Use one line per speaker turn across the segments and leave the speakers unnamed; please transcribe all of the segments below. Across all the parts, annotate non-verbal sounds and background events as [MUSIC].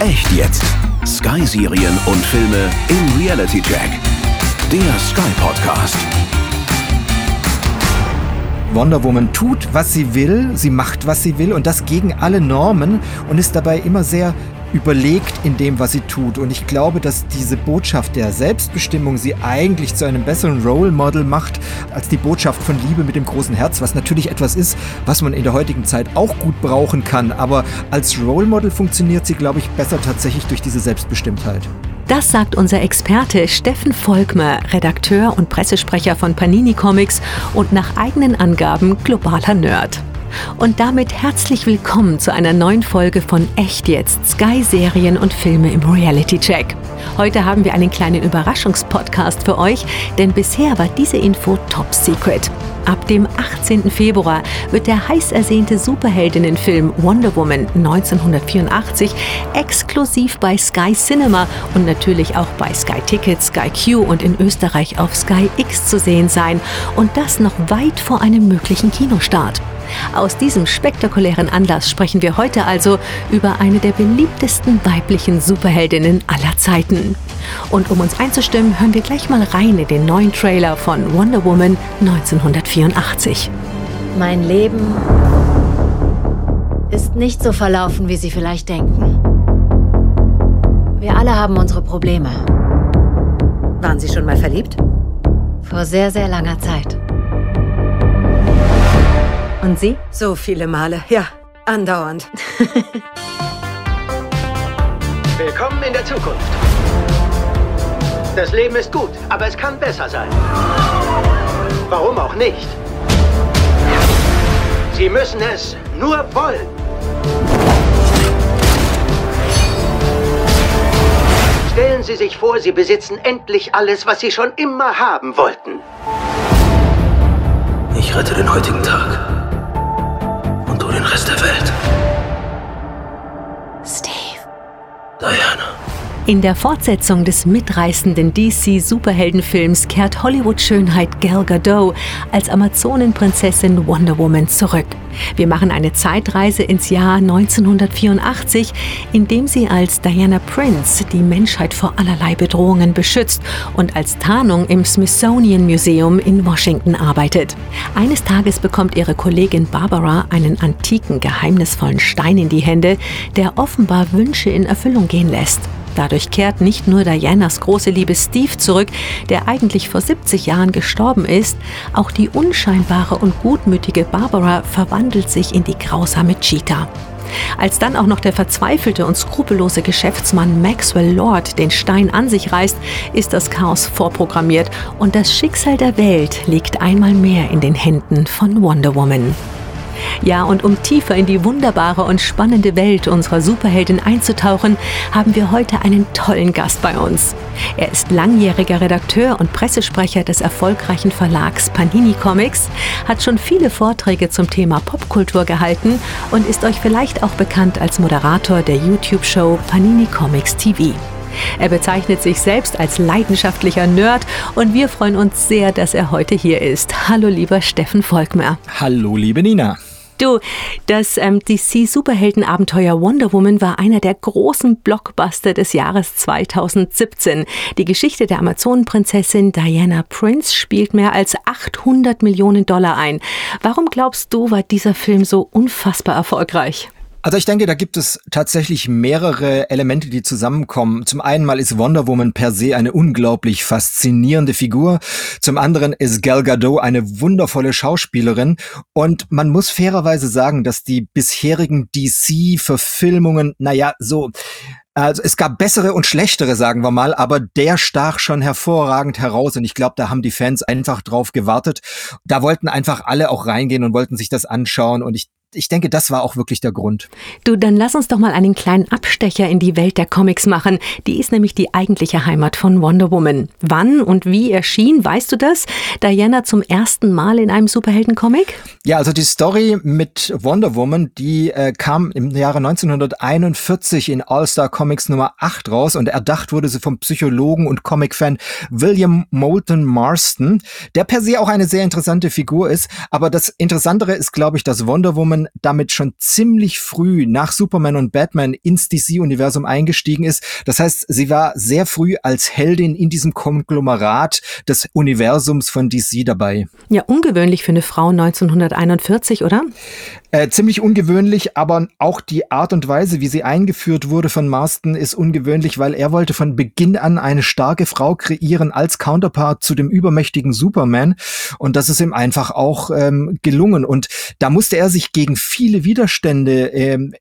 Echt jetzt. Sky-Serien und Filme im Reality Check. Der Sky Podcast.
Wonder Woman tut, was sie will, sie macht, was sie will und das gegen alle Normen und ist dabei immer sehr überlegt in dem, was sie tut. Und ich glaube, dass diese Botschaft der Selbstbestimmung sie eigentlich zu einem besseren Role Model macht, als die Botschaft von Liebe mit dem großen Herz, was natürlich etwas ist, was man in der heutigen Zeit auch gut brauchen kann. Aber als Role Model funktioniert sie, glaube ich, besser tatsächlich durch diese Selbstbestimmtheit.
Das sagt unser Experte Steffen Volkmer, Redakteur und Pressesprecher von Panini Comics und nach eigenen Angaben globaler Nerd. Und damit herzlich willkommen zu einer neuen Folge von Echt jetzt Sky Serien und Filme im Reality Check. Heute haben wir einen kleinen Überraschungspodcast für euch, denn bisher war diese Info top secret. Ab dem 18. Februar wird der heiß ersehnte Superheldinnenfilm Wonder Woman 1984 exklusiv bei Sky Cinema und natürlich auch bei Sky Tickets, Sky Q und in Österreich auf Sky X zu sehen sein. Und das noch weit vor einem möglichen Kinostart. Aus diesem spektakulären Anlass sprechen wir heute also über eine der beliebtesten weiblichen Superheldinnen aller Zeiten. Und um uns einzustimmen, hören wir gleich mal rein in den neuen Trailer von Wonder Woman 1984.
Mein Leben ist nicht so verlaufen, wie Sie vielleicht denken. Wir alle haben unsere Probleme.
Waren Sie schon mal verliebt?
Vor sehr, sehr langer Zeit.
Und Sie? So viele Male, ja, andauernd. [LAUGHS]
Willkommen in der Zukunft. Das Leben ist gut, aber es kann besser sein. Warum auch nicht? Sie müssen es nur wollen. Stellen Sie sich vor, Sie besitzen endlich alles, was Sie schon immer haben wollten.
Ich rette den heutigen Tag. Und du den Rest der Welt.
In der Fortsetzung des mitreißenden DC-Superheldenfilms kehrt Hollywood-Schönheit Gal Gadot als Amazonenprinzessin Wonder Woman zurück. Wir machen eine Zeitreise ins Jahr 1984, in dem sie als Diana Prince die Menschheit vor allerlei Bedrohungen beschützt und als Tarnung im Smithsonian Museum in Washington arbeitet. Eines Tages bekommt ihre Kollegin Barbara einen antiken, geheimnisvollen Stein in die Hände, der offenbar Wünsche in Erfüllung gehen lässt. Dadurch kehrt nicht nur Dianas große Liebe Steve zurück, der eigentlich vor 70 Jahren gestorben ist, auch die unscheinbare und gutmütige Barbara verwandelt sich in die grausame Cheetah. Als dann auch noch der verzweifelte und skrupellose Geschäftsmann Maxwell Lord den Stein an sich reißt, ist das Chaos vorprogrammiert und das Schicksal der Welt liegt einmal mehr in den Händen von Wonder Woman. Ja, und um tiefer in die wunderbare und spannende Welt unserer Superheldin einzutauchen, haben wir heute einen tollen Gast bei uns. Er ist langjähriger Redakteur und Pressesprecher des erfolgreichen Verlags Panini Comics, hat schon viele Vorträge zum Thema Popkultur gehalten und ist euch vielleicht auch bekannt als Moderator der YouTube-Show Panini Comics TV. Er bezeichnet sich selbst als leidenschaftlicher Nerd und wir freuen uns sehr, dass er heute hier ist. Hallo lieber Steffen Volkmer.
Hallo liebe Nina.
Du, das ähm, DC-Superhelden-Abenteuer Wonder Woman war einer der großen Blockbuster des Jahres 2017. Die Geschichte der Amazonenprinzessin Diana Prince spielt mehr als 800 Millionen Dollar ein. Warum glaubst du, war dieser Film so unfassbar erfolgreich?
Also ich denke, da gibt es tatsächlich mehrere Elemente, die zusammenkommen. Zum einen mal ist Wonder Woman per se eine unglaublich faszinierende Figur. Zum anderen ist Gal Gadot eine wundervolle Schauspielerin. Und man muss fairerweise sagen, dass die bisherigen DC-Verfilmungen, naja, so also es gab bessere und schlechtere, sagen wir mal, aber der stach schon hervorragend heraus und ich glaube, da haben die Fans einfach drauf gewartet. Da wollten einfach alle auch reingehen und wollten sich das anschauen und ich ich denke, das war auch wirklich der Grund.
Du, dann lass uns doch mal einen kleinen Abstecher in die Welt der Comics machen. Die ist nämlich die eigentliche Heimat von Wonder Woman. Wann und wie erschien, weißt du das? Diana zum ersten Mal in einem Superheldencomic?
Ja, also die Story mit Wonder Woman, die äh, kam im Jahre 1941 in All-Star Comics Nummer 8 raus und erdacht wurde sie vom Psychologen und Comic-Fan William Moulton Marston, der per se auch eine sehr interessante Figur ist. Aber das Interessantere ist, glaube ich, dass Wonder Woman Woman damit schon ziemlich früh nach Superman und Batman ins DC-Universum eingestiegen ist. Das heißt, sie war sehr früh als Heldin in diesem Konglomerat des Universums von DC dabei.
Ja, ungewöhnlich für eine Frau 1941, oder?
Äh, ziemlich ungewöhnlich, aber auch die Art und Weise, wie sie eingeführt wurde von Marston, ist ungewöhnlich, weil er wollte von Beginn an eine starke Frau kreieren als Counterpart zu dem übermächtigen Superman. Und das ist ihm einfach auch ähm, gelungen. Und da musste er sich gegen viele Widerstände ähm,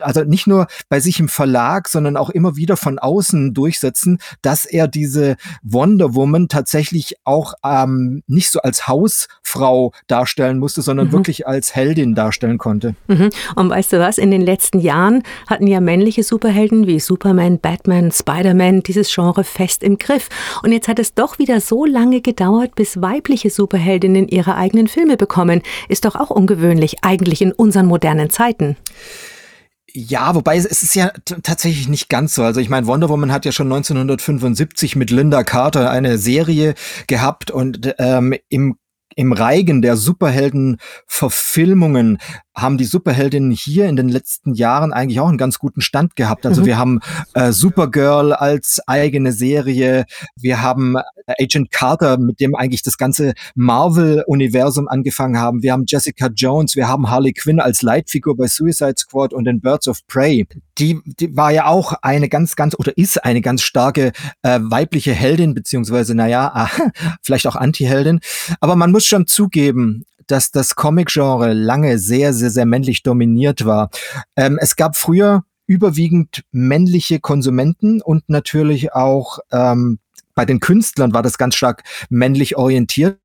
also nicht nur bei sich im Verlag, sondern auch immer wieder von außen durchsetzen, dass er diese Wonder Woman tatsächlich auch ähm, nicht so als Hausfrau darstellen musste, sondern mhm. wirklich als Heldin darstellen konnte.
Mhm. Und weißt du was, in den letzten Jahren hatten ja männliche Superhelden wie Superman, Batman, Spider-Man dieses Genre fest im Griff. Und jetzt hat es doch wieder so lange gedauert, bis weibliche Superheldinnen ihre eigenen Filme bekommen. Ist doch auch ungewöhnlich, eigentlich in unseren modernen Zeiten.
Ja, wobei es ist ja tatsächlich nicht ganz so. Also ich meine, Wonder Woman hat ja schon 1975 mit Linda Carter eine Serie gehabt und ähm, im im Reigen der Superhelden-Verfilmungen haben die Superheldinnen hier in den letzten Jahren eigentlich auch einen ganz guten Stand gehabt. Also mhm. wir haben äh, Supergirl als eigene Serie, wir haben äh, Agent Carter, mit dem eigentlich das ganze Marvel-Universum angefangen haben. Wir haben Jessica Jones, wir haben Harley Quinn als Leitfigur bei Suicide Squad und den Birds of Prey. Die, die war ja auch eine ganz, ganz oder ist eine ganz starke äh, weibliche Heldin, beziehungsweise, naja, [LAUGHS] vielleicht auch Anti-Heldin. Aber man muss schon zugeben, dass das Comic-Genre lange sehr, sehr, sehr männlich dominiert war. Ähm, es gab früher überwiegend männliche Konsumenten und natürlich auch ähm, bei den Künstlern war das ganz stark männlich orientiert.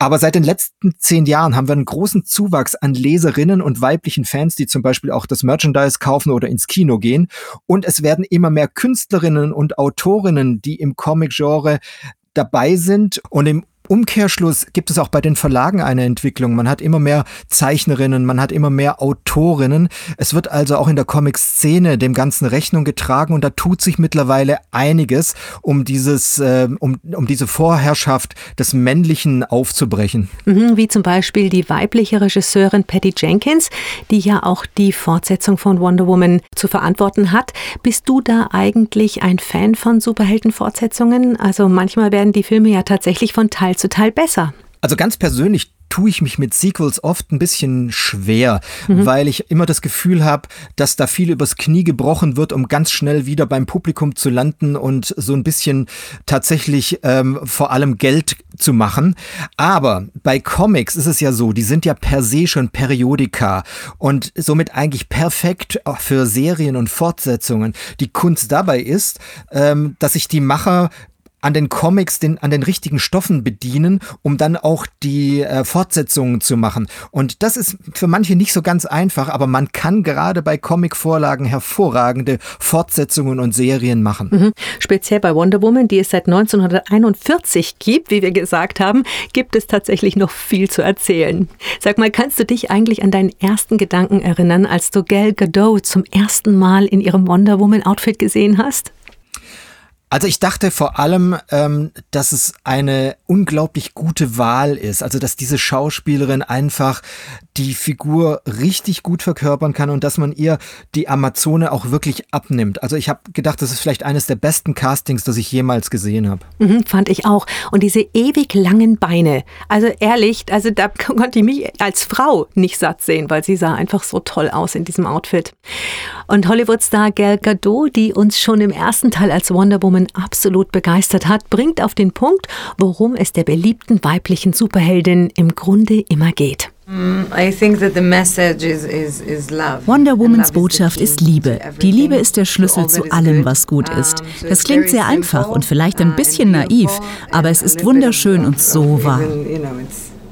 Aber seit den letzten zehn Jahren haben wir einen großen Zuwachs an Leserinnen und weiblichen Fans, die zum Beispiel auch das Merchandise kaufen oder ins Kino gehen. Und es werden immer mehr Künstlerinnen und Autorinnen, die im Comic-Genre dabei sind und im Umkehrschluss gibt es auch bei den Verlagen eine Entwicklung. Man hat immer mehr Zeichnerinnen, man hat immer mehr Autorinnen. Es wird also auch in der Comic-Szene dem Ganzen Rechnung getragen und da tut sich mittlerweile einiges, um dieses, äh, um, um diese Vorherrschaft des Männlichen aufzubrechen.
Mhm, wie zum Beispiel die weibliche Regisseurin Patty Jenkins, die ja auch die Fortsetzung von Wonder Woman zu verantworten hat. Bist du da eigentlich ein Fan von Superhelden-Fortsetzungen? Also manchmal werden die Filme ja tatsächlich von Teil Teil besser.
Also ganz persönlich tue ich mich mit Sequels oft ein bisschen schwer, mhm. weil ich immer das Gefühl habe, dass da viel übers Knie gebrochen wird, um ganz schnell wieder beim Publikum zu landen und so ein bisschen tatsächlich ähm, vor allem Geld zu machen. Aber bei Comics ist es ja so, die sind ja per se schon Periodika und somit eigentlich perfekt auch für Serien und Fortsetzungen. Die Kunst dabei ist, ähm, dass sich die Macher an den Comics, den, an den richtigen Stoffen bedienen, um dann auch die äh, Fortsetzungen zu machen. Und das ist für manche nicht so ganz einfach, aber man kann gerade bei Comic-Vorlagen hervorragende Fortsetzungen und Serien machen.
Mhm. Speziell bei Wonder Woman, die es seit 1941 gibt, wie wir gesagt haben, gibt es tatsächlich noch viel zu erzählen. Sag mal, kannst du dich eigentlich an deinen ersten Gedanken erinnern, als du Gal Gadot zum ersten Mal in ihrem Wonder Woman Outfit gesehen hast?
Also ich dachte vor allem, ähm, dass es eine unglaublich gute Wahl ist. Also dass diese Schauspielerin einfach die Figur richtig gut verkörpern kann und dass man ihr die Amazone auch wirklich abnimmt. Also ich habe gedacht, das ist vielleicht eines der besten Castings, das ich jemals gesehen habe.
Mhm, fand ich auch. Und diese ewig langen Beine. Also ehrlich, also da [LAUGHS] konnte ich mich als Frau nicht satt sehen, weil sie sah einfach so toll aus in diesem Outfit. Und Hollywood-Star Gal Gadot, die uns schon im ersten Teil als Wonder Woman absolut begeistert hat, bringt auf den Punkt, worum es der beliebten weiblichen Superheldin im Grunde immer geht.
Mm, Wonder Womans Botschaft ist Liebe. Die Liebe ist der Schlüssel zu allem, was gut ist. Das klingt sehr einfach und vielleicht ein bisschen naiv, aber es ist wunderschön und so wahr.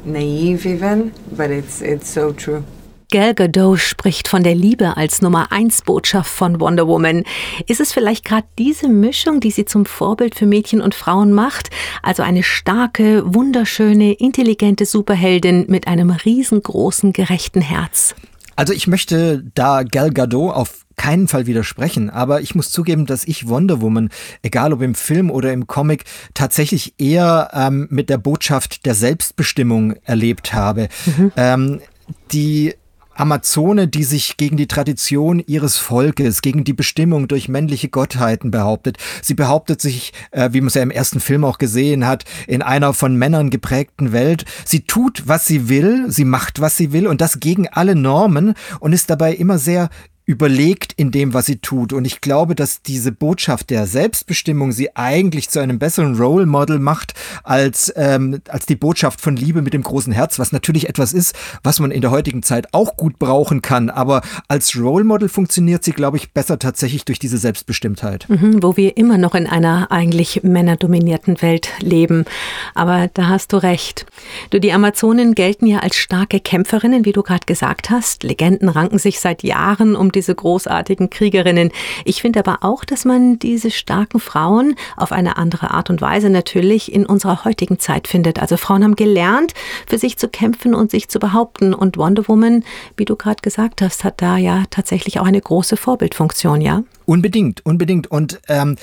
Naive even, but it's,
it's so true. Gal Gadot spricht von der Liebe als Nummer 1 Botschaft von Wonder Woman. Ist es vielleicht gerade diese Mischung, die sie zum Vorbild für Mädchen und Frauen macht? Also eine starke, wunderschöne, intelligente Superheldin mit einem riesengroßen, gerechten Herz.
Also ich möchte da Gal Gadot auf keinen Fall widersprechen, aber ich muss zugeben, dass ich Wonder Woman, egal ob im Film oder im Comic, tatsächlich eher ähm, mit der Botschaft der Selbstbestimmung erlebt habe. Mhm. Ähm, die Amazone, die sich gegen die Tradition ihres Volkes, gegen die Bestimmung durch männliche Gottheiten behauptet. Sie behauptet sich, äh, wie man es ja im ersten Film auch gesehen hat, in einer von Männern geprägten Welt. Sie tut, was sie will, sie macht, was sie will und das gegen alle Normen und ist dabei immer sehr überlegt in dem, was sie tut. Und ich glaube, dass diese Botschaft der Selbstbestimmung sie eigentlich zu einem besseren Role Model macht als, ähm, als die Botschaft von Liebe mit dem großen Herz, was natürlich etwas ist, was man in der heutigen Zeit auch gut brauchen kann. Aber als Role Model funktioniert sie, glaube ich, besser tatsächlich durch diese Selbstbestimmtheit.
Mhm, wo wir immer noch in einer eigentlich männerdominierten Welt leben. Aber da hast du recht. Du, die Amazonen gelten ja als starke Kämpferinnen, wie du gerade gesagt hast. Legenden ranken sich seit Jahren um die diese großartigen Kriegerinnen. Ich finde aber auch, dass man diese starken Frauen auf eine andere Art und Weise natürlich in unserer heutigen Zeit findet. Also Frauen haben gelernt, für sich zu kämpfen und sich zu behaupten. Und Wonder Woman, wie du gerade gesagt hast, hat da ja tatsächlich auch eine große Vorbildfunktion, ja?
Unbedingt, unbedingt. Und ähm,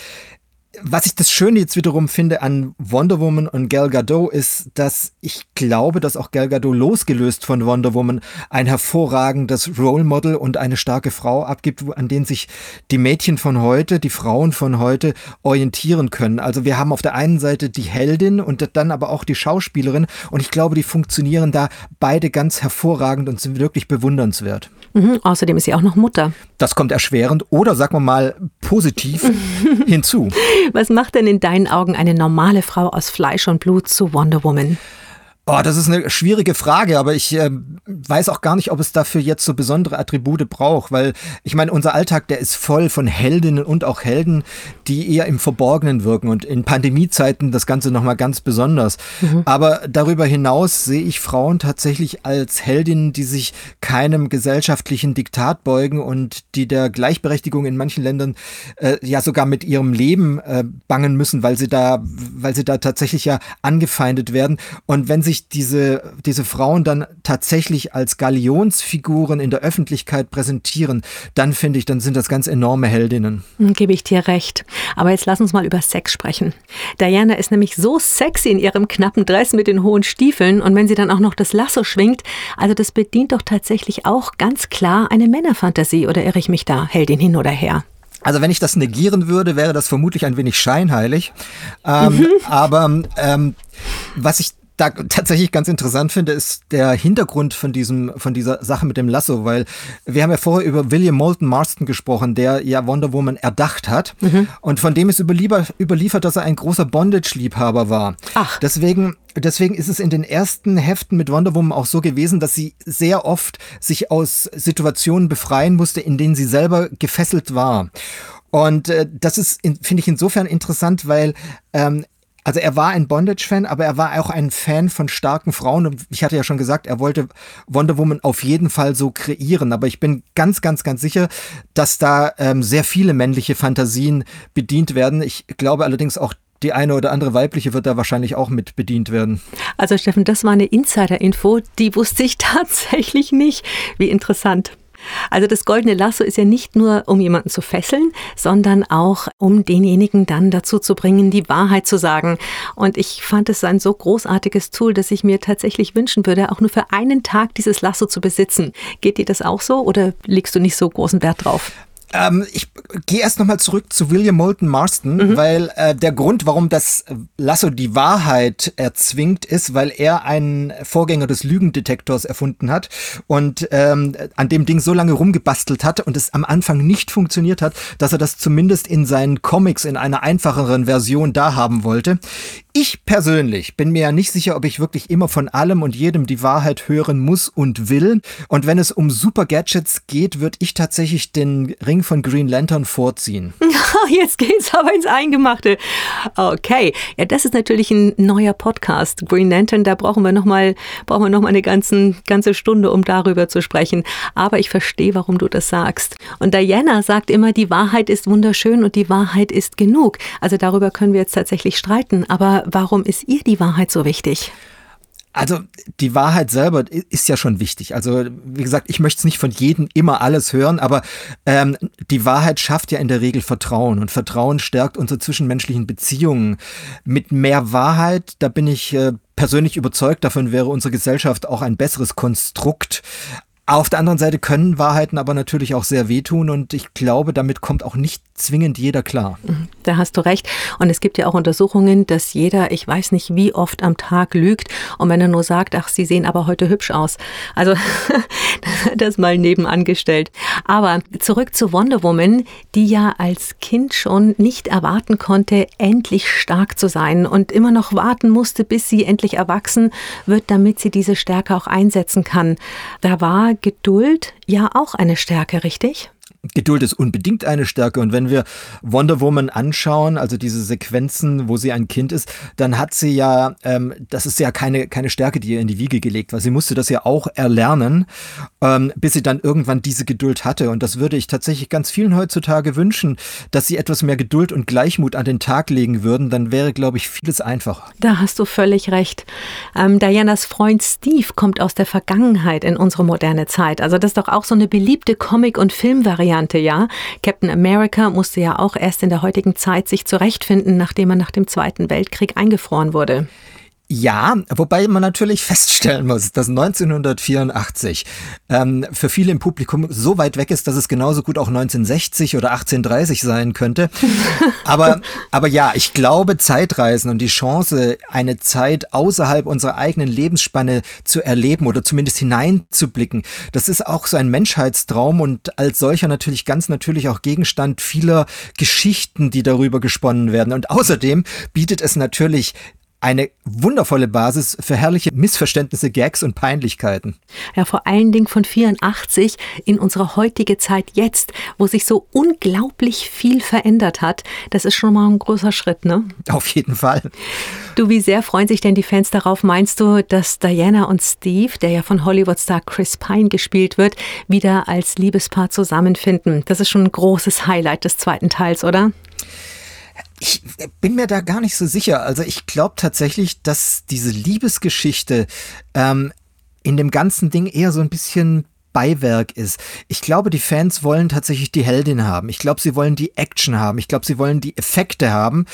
was ich das Schöne jetzt wiederum finde an Wonder Woman und Gal Gadot ist, dass ich glaube, dass auch Gal Gadot losgelöst von Wonder Woman ein hervorragendes Role Model und eine starke Frau abgibt, an denen sich die Mädchen von heute, die Frauen von heute orientieren können. Also wir haben auf der einen Seite die Heldin und dann aber auch die Schauspielerin und ich glaube, die funktionieren da beide ganz hervorragend und sind wirklich bewundernswert.
Mhm, außerdem ist sie auch noch Mutter.
Das kommt erschwerend oder sagen wir mal positiv [LAUGHS] hinzu.
Was macht denn in deinen Augen eine normale Frau aus Fleisch und Blut zu Wonder Woman?
Oh, das ist eine schwierige Frage, aber ich äh, weiß auch gar nicht, ob es dafür jetzt so besondere Attribute braucht, weil ich meine, unser Alltag, der ist voll von Heldinnen und auch Helden, die eher im Verborgenen wirken und in Pandemiezeiten das Ganze nochmal ganz besonders. Mhm. Aber darüber hinaus sehe ich Frauen tatsächlich als Heldinnen, die sich keinem gesellschaftlichen Diktat beugen und die der Gleichberechtigung in manchen Ländern äh, ja sogar mit ihrem Leben äh, bangen müssen, weil sie da, weil sie da tatsächlich ja angefeindet werden. Und wenn sich sich diese, diese Frauen dann tatsächlich als Galionsfiguren in der Öffentlichkeit präsentieren, dann finde ich, dann sind das ganz enorme Heldinnen.
Hm, gebe ich dir recht. Aber jetzt lass uns mal über Sex sprechen. Diana ist nämlich so sexy in ihrem knappen Dress mit den hohen Stiefeln und wenn sie dann auch noch das Lasso schwingt, also das bedient doch tatsächlich auch ganz klar eine Männerfantasie oder irre ich mich da, Heldin hin oder her?
Also wenn ich das negieren würde, wäre das vermutlich ein wenig scheinheilig. Ähm, mhm. Aber ähm, was ich da tatsächlich ganz interessant finde, ist der Hintergrund von diesem, von dieser Sache mit dem Lasso, weil wir haben ja vorher über William Moulton Marston gesprochen, der ja Wonder Woman erdacht hat. Mhm. Und von dem ist überliefert, dass er ein großer Bondage-Liebhaber war. Ach. Deswegen, deswegen ist es in den ersten Heften mit Wonder Woman auch so gewesen, dass sie sehr oft sich aus Situationen befreien musste, in denen sie selber gefesselt war. Und äh, das ist, finde ich, insofern interessant, weil ähm, also er war ein Bondage-Fan, aber er war auch ein Fan von starken Frauen. Und ich hatte ja schon gesagt, er wollte Wonder Woman auf jeden Fall so kreieren. Aber ich bin ganz, ganz, ganz sicher, dass da ähm, sehr viele männliche Fantasien bedient werden. Ich glaube allerdings auch, die eine oder andere weibliche wird da wahrscheinlich auch mit bedient werden.
Also Steffen, das war eine Insider-Info, die wusste ich [LAUGHS] tatsächlich nicht. Wie interessant. Also das goldene Lasso ist ja nicht nur, um jemanden zu fesseln, sondern auch, um denjenigen dann dazu zu bringen, die Wahrheit zu sagen. Und ich fand es ein so großartiges Tool, dass ich mir tatsächlich wünschen würde, auch nur für einen Tag dieses Lasso zu besitzen. Geht dir das auch so oder legst du nicht so großen Wert drauf?
Ähm, ich gehe erst nochmal zurück zu William Moulton Marston, mhm. weil äh, der Grund, warum das Lasso die Wahrheit erzwingt, ist, weil er einen Vorgänger des Lügendetektors erfunden hat und ähm, an dem Ding so lange rumgebastelt hat und es am Anfang nicht funktioniert hat, dass er das zumindest in seinen Comics in einer einfacheren Version da haben wollte. Ich persönlich bin mir ja nicht sicher, ob ich wirklich immer von allem und jedem die Wahrheit hören muss und will. Und wenn es um Super Gadgets geht, würde ich tatsächlich den Ring von Green Lantern vorziehen. [LAUGHS]
Jetzt geht's aber ins Eingemachte. Okay, ja, das ist natürlich ein neuer Podcast. Green Lantern, da brauchen wir nochmal, brauchen wir noch eine ganzen, ganze Stunde, um darüber zu sprechen. Aber ich verstehe, warum du das sagst. Und Diana sagt immer, die Wahrheit ist wunderschön und die Wahrheit ist genug. Also darüber können wir jetzt tatsächlich streiten. Aber warum ist ihr die Wahrheit so wichtig?
Also die Wahrheit selber ist ja schon wichtig. Also wie gesagt, ich möchte es nicht von jedem immer alles hören, aber ähm, die Wahrheit schafft ja in der Regel Vertrauen und Vertrauen stärkt unsere zwischenmenschlichen Beziehungen. Mit mehr Wahrheit, da bin ich äh, persönlich überzeugt, davon wäre unsere Gesellschaft auch ein besseres Konstrukt. Auf der anderen Seite können Wahrheiten aber natürlich auch sehr wehtun und ich glaube, damit kommt auch nicht zwingend jeder klar.
Mhm, da hast du recht. Und es gibt ja auch Untersuchungen, dass jeder, ich weiß nicht wie oft am Tag lügt und wenn er nur sagt, ach, sie sehen aber heute hübsch aus. Also [LAUGHS] das mal nebenangestellt. Aber zurück zu Wonder Woman, die ja als Kind schon nicht erwarten konnte, endlich stark zu sein und immer noch warten musste, bis sie endlich erwachsen wird, damit sie diese Stärke auch einsetzen kann. Da war Geduld ja auch eine Stärke, richtig?
Geduld ist unbedingt eine Stärke. Und wenn wir Wonder Woman anschauen, also diese Sequenzen, wo sie ein Kind ist, dann hat sie ja, ähm, das ist ja keine, keine Stärke, die ihr in die Wiege gelegt war. Sie musste das ja auch erlernen, ähm, bis sie dann irgendwann diese Geduld hatte. Und das würde ich tatsächlich ganz vielen heutzutage wünschen, dass sie etwas mehr Geduld und Gleichmut an den Tag legen würden. Dann wäre, glaube ich, vieles einfacher.
Da hast du völlig recht. Ähm, Dianas Freund Steve kommt aus der Vergangenheit in unsere moderne Zeit. Also das ist doch auch so eine beliebte Comic- und Filmvariante Variante, ja. Captain America musste ja auch erst in der heutigen Zeit sich zurechtfinden, nachdem er nach dem Zweiten Weltkrieg eingefroren wurde.
Ja, wobei man natürlich [LAUGHS] feststellen muss, dass 1984 ähm, für viele im Publikum so weit weg ist, dass es genauso gut auch 1960 oder 1830 sein könnte. [LAUGHS] aber, aber ja, ich glaube, Zeitreisen und die Chance, eine Zeit außerhalb unserer eigenen Lebensspanne zu erleben oder zumindest hineinzublicken, das ist auch so ein Menschheitstraum und als solcher natürlich ganz natürlich auch Gegenstand vieler Geschichten, die darüber gesponnen werden. Und außerdem bietet es natürlich eine wundervolle Basis für herrliche Missverständnisse, Gags und Peinlichkeiten.
Ja, vor allen Dingen von 84 in unsere heutige Zeit jetzt, wo sich so unglaublich viel verändert hat. Das ist schon mal ein großer Schritt, ne?
Auf jeden Fall.
Du, wie sehr freuen sich denn die Fans darauf? Meinst du, dass Diana und Steve, der ja von Hollywood-Star Chris Pine gespielt wird, wieder als Liebespaar zusammenfinden? Das ist schon ein großes Highlight des zweiten Teils, oder?
Ich bin mir da gar nicht so sicher. Also ich glaube tatsächlich, dass diese Liebesgeschichte ähm, in dem ganzen Ding eher so ein bisschen Beiwerk ist. Ich glaube, die Fans wollen tatsächlich die Heldin haben. Ich glaube, sie wollen die Action haben. Ich glaube, sie wollen die Effekte haben.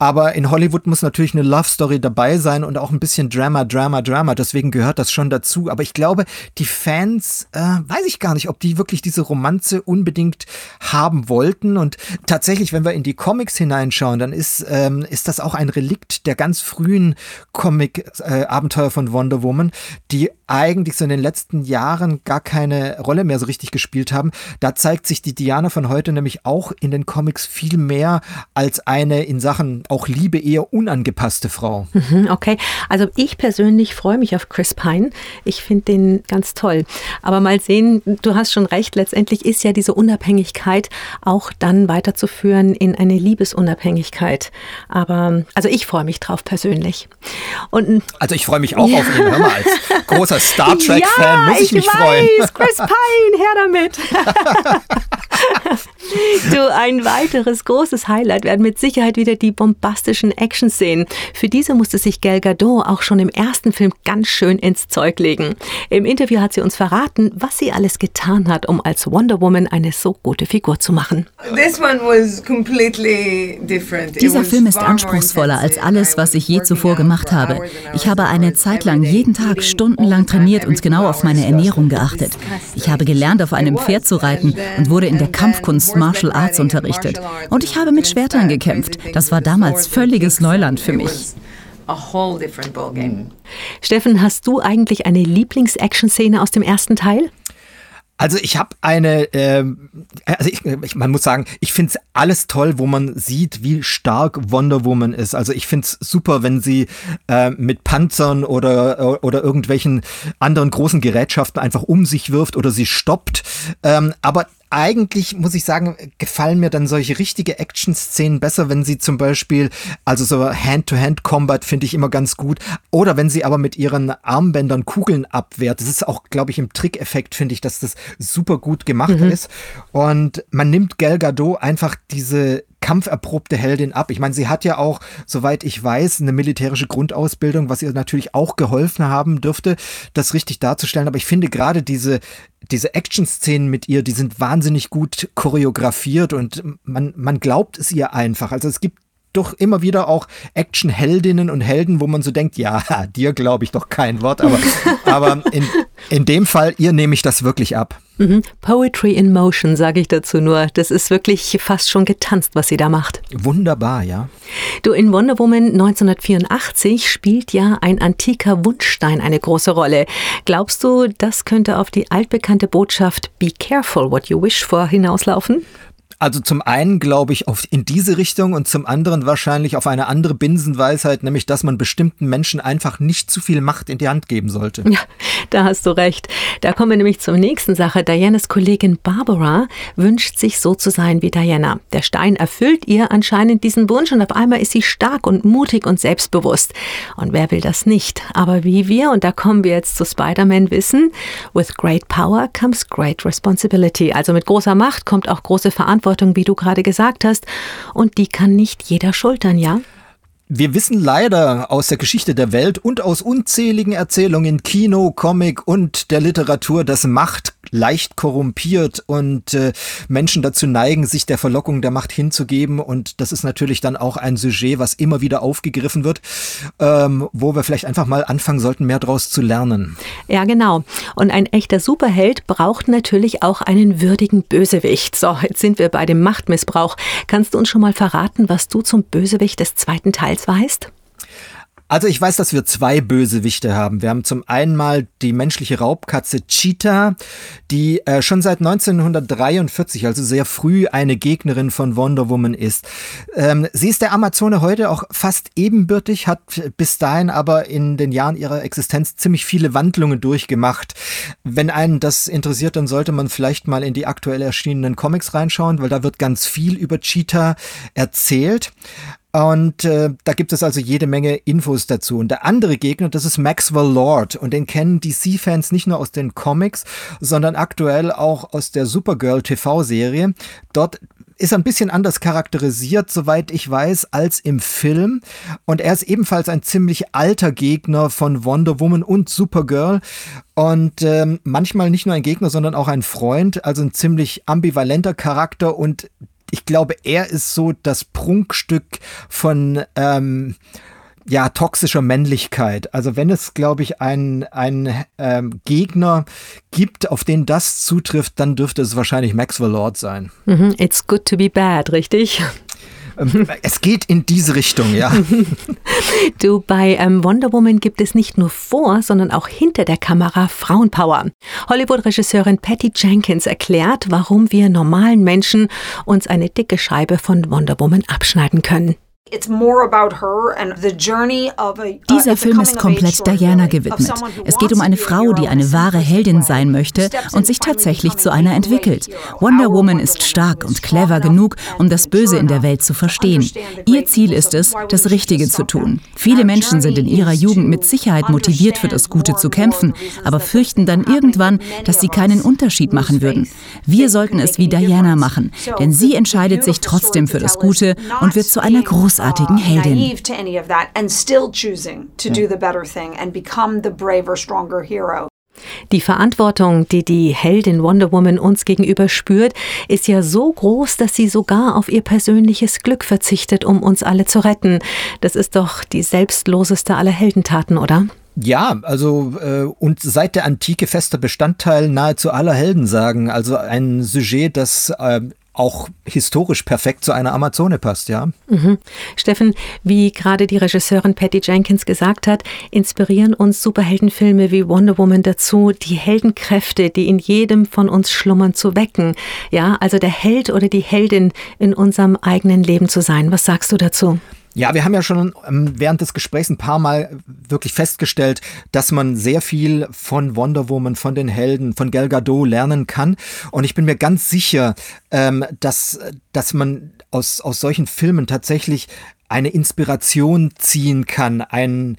Aber in Hollywood muss natürlich eine Love Story dabei sein und auch ein bisschen Drama, Drama, Drama. Deswegen gehört das schon dazu. Aber ich glaube, die Fans, äh, weiß ich gar nicht, ob die wirklich diese Romanze unbedingt haben wollten. Und tatsächlich, wenn wir in die Comics hineinschauen, dann ist, ähm, ist das auch ein Relikt der ganz frühen Comic-Abenteuer äh, von Wonder Woman, die eigentlich so in den letzten Jahren gar keine Rolle mehr so richtig gespielt haben. Da zeigt sich die Diana von heute nämlich auch in den Comics viel mehr als eine in Sachen auch Liebe eher unangepasste Frau.
Mhm, okay, also ich persönlich freue mich auf Chris Pine. Ich finde den ganz toll. Aber mal sehen, du hast schon recht, letztendlich ist ja diese Unabhängigkeit auch dann weiterzuführen in eine Liebesunabhängigkeit. Aber also ich freue mich drauf persönlich.
Und also ich freue mich auch ja. auf ihn, hör mal, als großer [LAUGHS] großer Star Trek-Fan, ja, muss ich, ich mich
weiß,
freuen.
Chris Pine, her damit. [LAUGHS] du, ein weiteres großes Highlight werden mit Sicherheit wieder die bombastischen Action-Szenen. Für diese musste sich Gal Gadot auch schon im ersten Film ganz schön ins Zeug legen. Im Interview hat sie uns verraten, was sie alles getan hat, um als Wonder Woman eine so gute Figur zu machen.
Dieser Film ist anspruchsvoller als alles, was ich je zuvor gemacht habe. Ich habe eine Zeit lang jeden Tag stundenlang lang trainiert und genau auf meine Ernährung geachtet. Ich habe gelernt, auf einem Pferd zu reiten und wurde in der Kampfkunst Martial Arts unterrichtet. Und ich habe mit Schwertern gekämpft. Das war damals völliges Neuland für mich.
Steffen, hast du eigentlich eine Lieblings-Action-Szene aus dem ersten Teil?
Also ich habe eine, äh, also ich, ich, man muss sagen, ich finde alles toll, wo man sieht, wie stark Wonder Woman ist. Also ich finde es super, wenn sie äh, mit Panzern oder, oder irgendwelchen anderen großen Gerätschaften einfach um sich wirft oder sie stoppt. Ähm, aber eigentlich, muss ich sagen, gefallen mir dann solche richtige Action-Szenen besser, wenn sie zum Beispiel, also so Hand-to-Hand-Combat finde ich immer ganz gut. Oder wenn sie aber mit ihren Armbändern Kugeln abwehrt. Das ist auch, glaube ich, im Trick-Effekt finde ich, dass das super gut gemacht mhm. ist. Und man nimmt Gal Gadot einfach diese kampferprobte Heldin ab. Ich meine, sie hat ja auch, soweit ich weiß, eine militärische Grundausbildung, was ihr natürlich auch geholfen haben dürfte, das richtig darzustellen. Aber ich finde gerade diese, diese Action-Szenen mit ihr, die sind wahnsinnig gut choreografiert und man, man glaubt es ihr einfach. Also es gibt durch immer wieder auch Actionheldinnen und Helden, wo man so denkt, ja, [LAUGHS] dir glaube ich doch kein Wort, aber, [LAUGHS] aber in, in dem Fall, ihr nehme ich das wirklich ab.
Mhm. Poetry in Motion, sage ich dazu nur. Das ist wirklich fast schon getanzt, was sie da macht.
Wunderbar, ja.
Du, in Wonder Woman 1984 spielt ja ein antiker Wunschstein eine große Rolle. Glaubst du, das könnte auf die altbekannte Botschaft Be careful what you wish for hinauslaufen?
Also zum einen glaube ich auf in diese Richtung und zum anderen wahrscheinlich auf eine andere Binsenweisheit, nämlich dass man bestimmten Menschen einfach nicht zu viel Macht in die Hand geben sollte.
Ja, da hast du recht. Da kommen wir nämlich zur nächsten Sache. Dianas Kollegin Barbara wünscht sich so zu sein wie Diana. Der Stein erfüllt ihr anscheinend diesen Wunsch und auf einmal ist sie stark und mutig und selbstbewusst. Und wer will das nicht? Aber wie wir, und da kommen wir jetzt zu Spider-Man, wissen, with great power comes great responsibility. Also mit großer Macht kommt auch große Verantwortung Verantwortung, wie du gerade gesagt hast, und die kann nicht jeder schultern, ja?
Wir wissen leider aus der Geschichte der Welt und aus unzähligen Erzählungen, Kino, Comic und der Literatur, dass Macht leicht korrumpiert und äh, Menschen dazu neigen, sich der Verlockung der Macht hinzugeben. Und das ist natürlich dann auch ein Sujet, was immer wieder aufgegriffen wird, ähm, wo wir vielleicht einfach mal anfangen sollten, mehr daraus zu lernen.
Ja, genau. Und ein echter Superheld braucht natürlich auch einen würdigen Bösewicht. So, jetzt sind wir bei dem Machtmissbrauch. Kannst du uns schon mal verraten, was du zum Bösewicht des zweiten Teils weißt?
Also ich weiß, dass wir zwei Bösewichte haben. Wir haben zum einen mal die menschliche Raubkatze Cheetah, die äh, schon seit 1943, also sehr früh, eine Gegnerin von Wonder Woman ist. Ähm, sie ist der Amazone heute auch fast ebenbürtig, hat bis dahin aber in den Jahren ihrer Existenz ziemlich viele Wandlungen durchgemacht. Wenn einen das interessiert, dann sollte man vielleicht mal in die aktuell erschienenen Comics reinschauen, weil da wird ganz viel über Cheetah erzählt. Und äh, da gibt es also jede Menge Infos dazu. Und der andere Gegner, das ist Maxwell Lord. Und den kennen DC-Fans nicht nur aus den Comics, sondern aktuell auch aus der Supergirl TV-Serie. Dort ist er ein bisschen anders charakterisiert, soweit ich weiß, als im Film. Und er ist ebenfalls ein ziemlich alter Gegner von Wonder Woman und Supergirl. Und ähm, manchmal nicht nur ein Gegner, sondern auch ein Freund. Also ein ziemlich ambivalenter Charakter. Und ich glaube, er ist so das Prunkstück von ähm, ja, toxischer Männlichkeit. Also wenn es, glaube ich, einen, ähm, Gegner gibt, auf den das zutrifft, dann dürfte es wahrscheinlich Maxwell Lord sein.
Mhm, it's good to be bad, richtig?
Ähm, es geht in diese Richtung, ja. [LAUGHS]
Du, bei ähm, Wonder Woman gibt es nicht nur vor, sondern auch hinter der Kamera Frauenpower. Hollywood-Regisseurin Patty Jenkins erklärt, warum wir normalen Menschen uns eine dicke Scheibe von Wonder Woman abschneiden können.
Dieser Film ist komplett Diana gewidmet. Es geht um eine Frau, die eine wahre Heldin sein möchte und sich tatsächlich zu einer entwickelt. Wonder Woman ist stark und clever genug, um das Böse in der Welt zu verstehen. Ihr Ziel ist es, das Richtige zu tun. Viele Menschen sind in ihrer Jugend mit Sicherheit motiviert, für das Gute zu kämpfen, aber fürchten dann irgendwann, dass sie keinen Unterschied machen würden. Wir sollten es wie Diana machen, denn sie entscheidet sich trotzdem für das Gute und wird zu einer großen großartigen Heldin.
Die Verantwortung, die die Heldin Wonder Woman uns gegenüber spürt, ist ja so groß, dass sie sogar auf ihr persönliches Glück verzichtet, um uns alle zu retten. Das ist doch die selbstloseste aller Heldentaten, oder?
Ja, also äh, und seit der Antike fester Bestandteil nahezu aller Heldensagen. Also ein Sujet, das äh, auch historisch perfekt zu einer Amazone passt, ja.
Mhm. Steffen, wie gerade die Regisseurin Patty Jenkins gesagt hat, inspirieren uns Superheldenfilme wie Wonder Woman dazu, die Heldenkräfte, die in jedem von uns schlummern, zu wecken. Ja, also der Held oder die Heldin in unserem eigenen Leben zu sein. Was sagst du dazu?
Ja, wir haben ja schon ähm, während des Gesprächs ein paar Mal wirklich festgestellt, dass man sehr viel von Wonder Woman, von den Helden, von Gal Gadot lernen kann. Und ich bin mir ganz sicher, ähm, dass, dass man aus, aus solchen Filmen tatsächlich eine Inspiration ziehen kann, ein,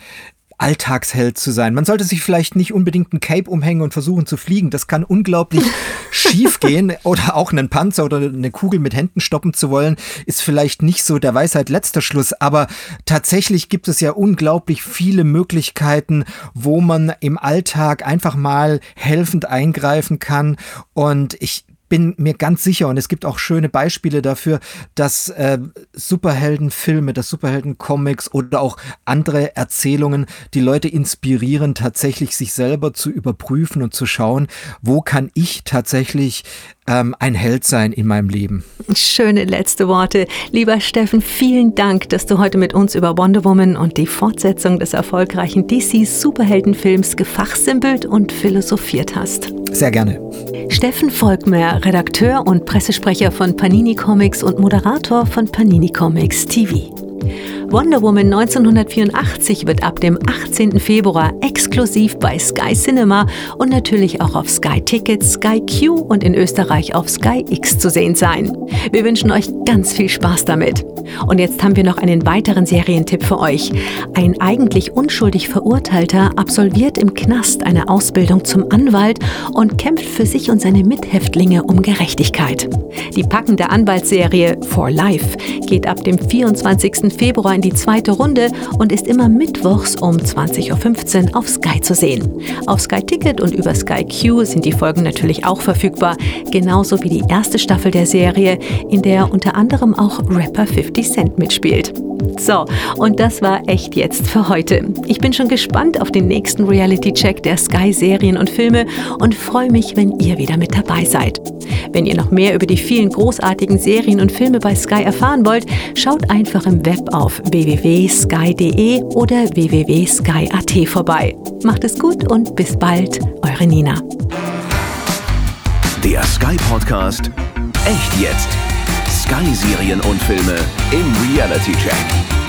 Alltagsheld zu sein. Man sollte sich vielleicht nicht unbedingt ein Cape umhängen und versuchen zu fliegen. Das kann unglaublich [LAUGHS] schief gehen. Oder auch einen Panzer oder eine Kugel mit Händen stoppen zu wollen, ist vielleicht nicht so der Weisheit letzter Schluss. Aber tatsächlich gibt es ja unglaublich viele Möglichkeiten, wo man im Alltag einfach mal helfend eingreifen kann. Und ich bin mir ganz sicher und es gibt auch schöne Beispiele dafür, dass äh, Superheldenfilme, dass Superheldencomics oder auch andere Erzählungen die Leute inspirieren, tatsächlich sich selber zu überprüfen und zu schauen, wo kann ich tatsächlich ähm, ein Held sein in meinem Leben.
Schöne letzte Worte. Lieber Steffen, vielen Dank, dass du heute mit uns über Wonder Woman und die Fortsetzung des erfolgreichen DC Superheldenfilms gefachsimpelt und philosophiert hast.
Sehr gerne.
Steffen Volkmer, Redakteur und Pressesprecher von Panini Comics und Moderator von Panini Comics TV. Wonder Woman 1984 wird ab dem 18. Februar exklusiv bei Sky Cinema und natürlich auch auf Sky Tickets, Sky Q und in Österreich auf Sky X zu sehen sein. Wir wünschen euch ganz viel Spaß damit. Und jetzt haben wir noch einen weiteren Serientipp für euch. Ein eigentlich unschuldig Verurteilter absolviert im Knast eine Ausbildung zum Anwalt und kämpft für sich und seine Mithäftlinge um Gerechtigkeit. Die packende Anwaltsserie For Life geht ab dem 24. Februar in die zweite Runde und ist immer mittwochs um 20.15 Uhr auf Sky zu sehen. Auf Sky Ticket und über Sky Q sind die Folgen natürlich auch verfügbar, genauso wie die erste Staffel der Serie, in der unter anderem auch Rapper 50 Cent mitspielt. So, und das war echt jetzt für heute. Ich bin schon gespannt auf den nächsten Reality-Check der Sky-Serien und Filme und freue mich, wenn ihr wieder mit dabei seid. Wenn ihr noch mehr über die vielen großartigen Serien und Filme bei Sky erfahren wollt, schaut einfach im Web auf www.sky.de oder www.sky.at vorbei. Macht es gut und bis bald, eure Nina.
Der Sky Podcast Echt jetzt. Sky Serien und Filme im Reality Check.